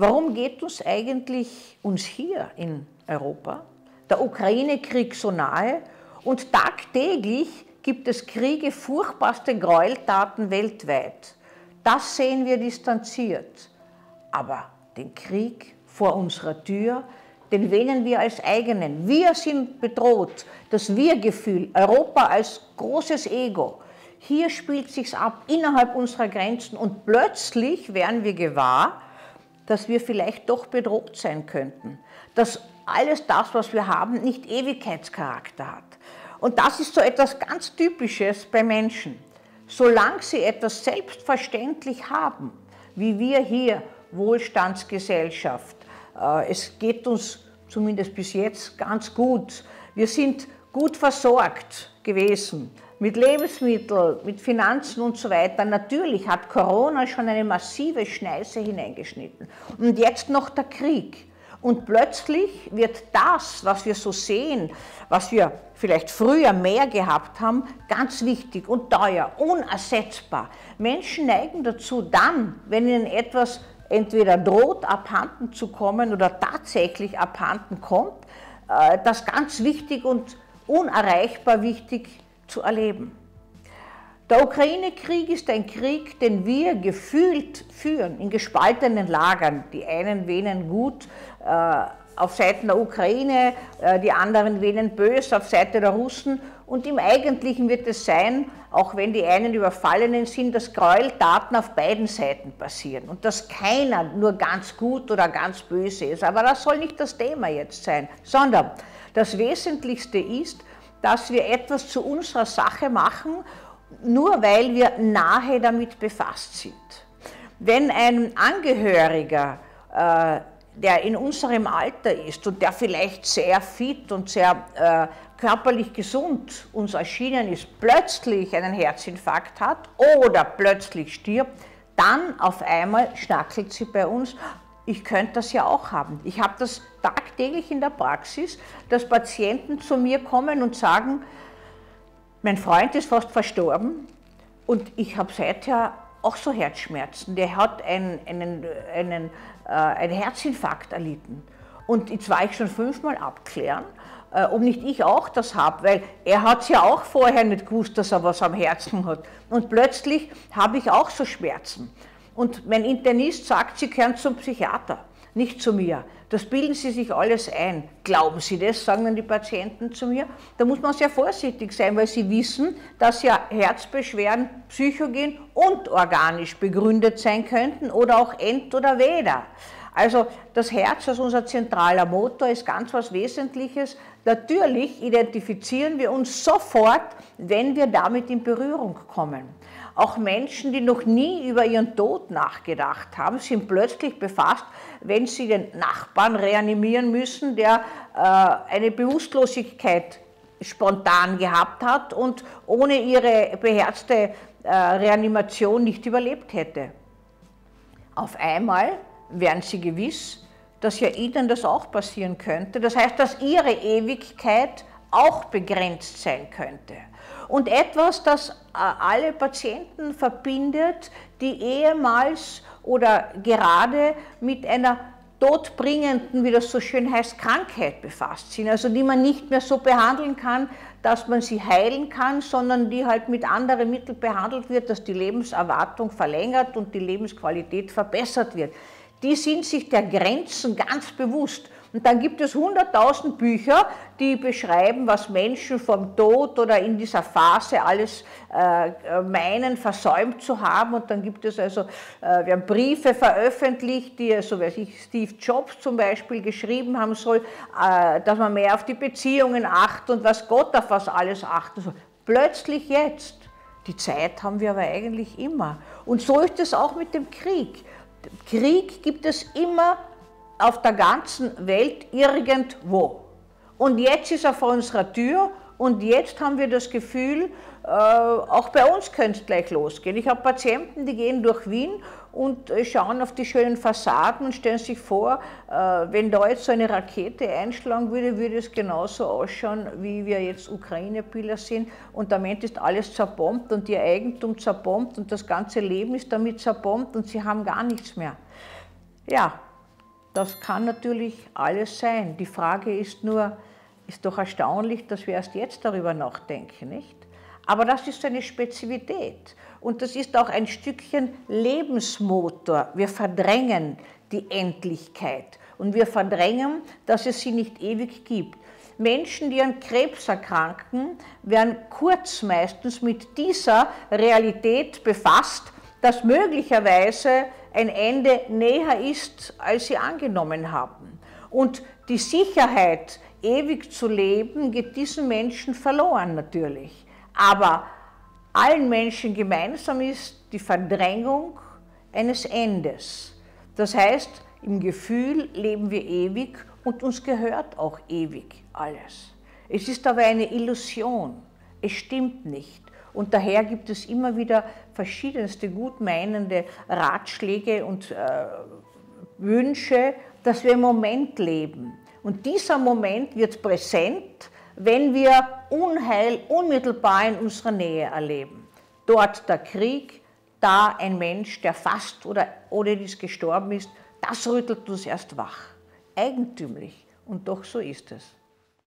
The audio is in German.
warum geht uns eigentlich uns hier in Europa der Ukraine-Krieg so nahe und tagtäglich gibt es Kriege, furchtbarste Gräueltaten weltweit. Das sehen wir distanziert. Aber den Krieg vor unserer Tür, den wählen wir als eigenen. Wir sind bedroht. Das Wir-Gefühl, Europa als großes Ego. Hier spielt sich's ab innerhalb unserer Grenzen und plötzlich werden wir gewahr, dass wir vielleicht doch bedroht sein könnten. Dass alles das, was wir haben, nicht Ewigkeitscharakter hat. Und das ist so etwas ganz Typisches bei Menschen. Solange sie etwas selbstverständlich haben, wie wir hier Wohlstandsgesellschaft, äh, es geht uns zumindest bis jetzt ganz gut. Wir sind gut versorgt gewesen mit Lebensmitteln, mit Finanzen und so weiter. Natürlich hat Corona schon eine massive Schneise hineingeschnitten. Und jetzt noch der Krieg. Und plötzlich wird das, was wir so sehen, was wir vielleicht früher mehr gehabt haben, ganz wichtig und teuer, unersetzbar. Menschen neigen dazu dann, wenn ihnen etwas entweder droht, abhanden zu kommen oder tatsächlich abhanden kommt, äh, das ganz wichtig und unerreichbar wichtig zu erleben. Der Ukraine-Krieg ist ein Krieg, den wir gefühlt führen, in gespaltenen Lagern. Die einen wähnen gut äh, auf Seiten der Ukraine, äh, die anderen wähnen böse auf Seite der Russen. Und im Eigentlichen wird es sein, auch wenn die einen Überfallenen sind, dass Gräueltaten auf beiden Seiten passieren und dass keiner nur ganz gut oder ganz böse ist. Aber das soll nicht das Thema jetzt sein, sondern das Wesentlichste ist, dass wir etwas zu unserer Sache machen nur weil wir nahe damit befasst sind. Wenn ein Angehöriger, äh, der in unserem Alter ist und der vielleicht sehr fit und sehr äh, körperlich gesund uns erschienen ist, plötzlich einen Herzinfarkt hat oder plötzlich stirbt, dann auf einmal schnackelt sie bei uns, ich könnte das ja auch haben. Ich habe das tagtäglich in der Praxis, dass Patienten zu mir kommen und sagen, mein Freund ist fast verstorben und ich habe seither auch so Herzschmerzen. Der hat einen, einen, einen, äh, einen Herzinfarkt erlitten. Und jetzt war ich schon fünfmal abklären, äh, ob nicht ich auch das habe, weil er hat es ja auch vorher nicht gewusst, dass er was am Herzen hat. Und plötzlich habe ich auch so Schmerzen. Und mein Internist sagt, Sie gehören zum Psychiater, nicht zu mir. Das bilden Sie sich alles ein. Glauben Sie das, sagen dann die Patienten zu mir. Da muss man sehr vorsichtig sein, weil Sie wissen, dass ja Herzbeschwerden psychogen und organisch begründet sein könnten oder auch ent- oder weder. Also das Herz als unser zentraler Motor ist ganz was Wesentliches. Natürlich identifizieren wir uns sofort, wenn wir damit in Berührung kommen. Auch Menschen, die noch nie über ihren Tod nachgedacht haben, sind plötzlich befasst, wenn sie den Nachbarn reanimieren müssen, der äh, eine Bewusstlosigkeit spontan gehabt hat und ohne ihre beherzte äh, Reanimation nicht überlebt hätte. Auf einmal wären sie gewiss, dass ja ihnen das auch passieren könnte. Das heißt, dass ihre Ewigkeit auch begrenzt sein könnte. Und etwas, das äh, alle Patienten verbindet, die ehemals oder gerade mit einer todbringenden, wie das so schön heißt, Krankheit befasst sind, also die man nicht mehr so behandeln kann, dass man sie heilen kann, sondern die halt mit anderen Mitteln behandelt wird, dass die Lebenserwartung verlängert und die Lebensqualität verbessert wird. Die sind sich der Grenzen ganz bewusst und dann gibt es 100.000 Bücher, die beschreiben, was Menschen vom Tod oder in dieser Phase alles äh, meinen, versäumt zu haben. Und dann gibt es also, äh, wir haben Briefe veröffentlicht, die, so weiß ich, Steve Jobs zum Beispiel geschrieben haben soll, äh, dass man mehr auf die Beziehungen achtet und was Gott auf was alles achten soll. Plötzlich jetzt. Die Zeit haben wir aber eigentlich immer. Und so ist es auch mit dem Krieg. Krieg gibt es immer auf der ganzen Welt irgendwo. Und jetzt ist er vor unserer Tür und jetzt haben wir das Gefühl, äh, auch bei uns könnte es gleich losgehen. Ich habe Patienten, die gehen durch Wien und äh, schauen auf die schönen Fassaden und stellen sich vor, äh, wenn da jetzt so eine Rakete einschlagen würde, würde es genauso ausschauen, wie wir jetzt Ukraine-Bilder sind. Und damit ist alles zerbombt und ihr Eigentum zerbombt und das ganze Leben ist damit zerbombt und sie haben gar nichts mehr. Ja, Das kann natürlich alles sein. Die Frage ist nur, ist doch erstaunlich, dass wir erst jetzt darüber nachdenken, nicht? Aber das ist eine Spezifität und das ist auch ein Stückchen Lebensmotor. Wir verdrängen die Endlichkeit und wir verdrängen, dass es sie nicht ewig gibt. Menschen, die an Krebs erkranken, werden kurz meistens mit dieser Realität befasst, dass möglicherweise ein Ende näher ist, als sie angenommen haben. Und die Sicherheit, ewig zu leben, geht diesen Menschen verloren natürlich. Aber allen Menschen gemeinsam ist die Verdrängung eines Endes. Das heißt, im Gefühl leben wir ewig und uns gehört auch ewig alles. Es ist aber eine Illusion. Es stimmt nicht. Und daher gibt es immer wieder verschiedenste gutmeinende Ratschläge und äh, Wünsche, dass wir im Moment leben. Und dieser Moment wird präsent, wenn wir Unheil unmittelbar in unserer Nähe erleben. Dort der Krieg, da ein Mensch, der fast oder ohne dies gestorben ist, das rüttelt uns erst wach. Eigentümlich. Und doch so ist es.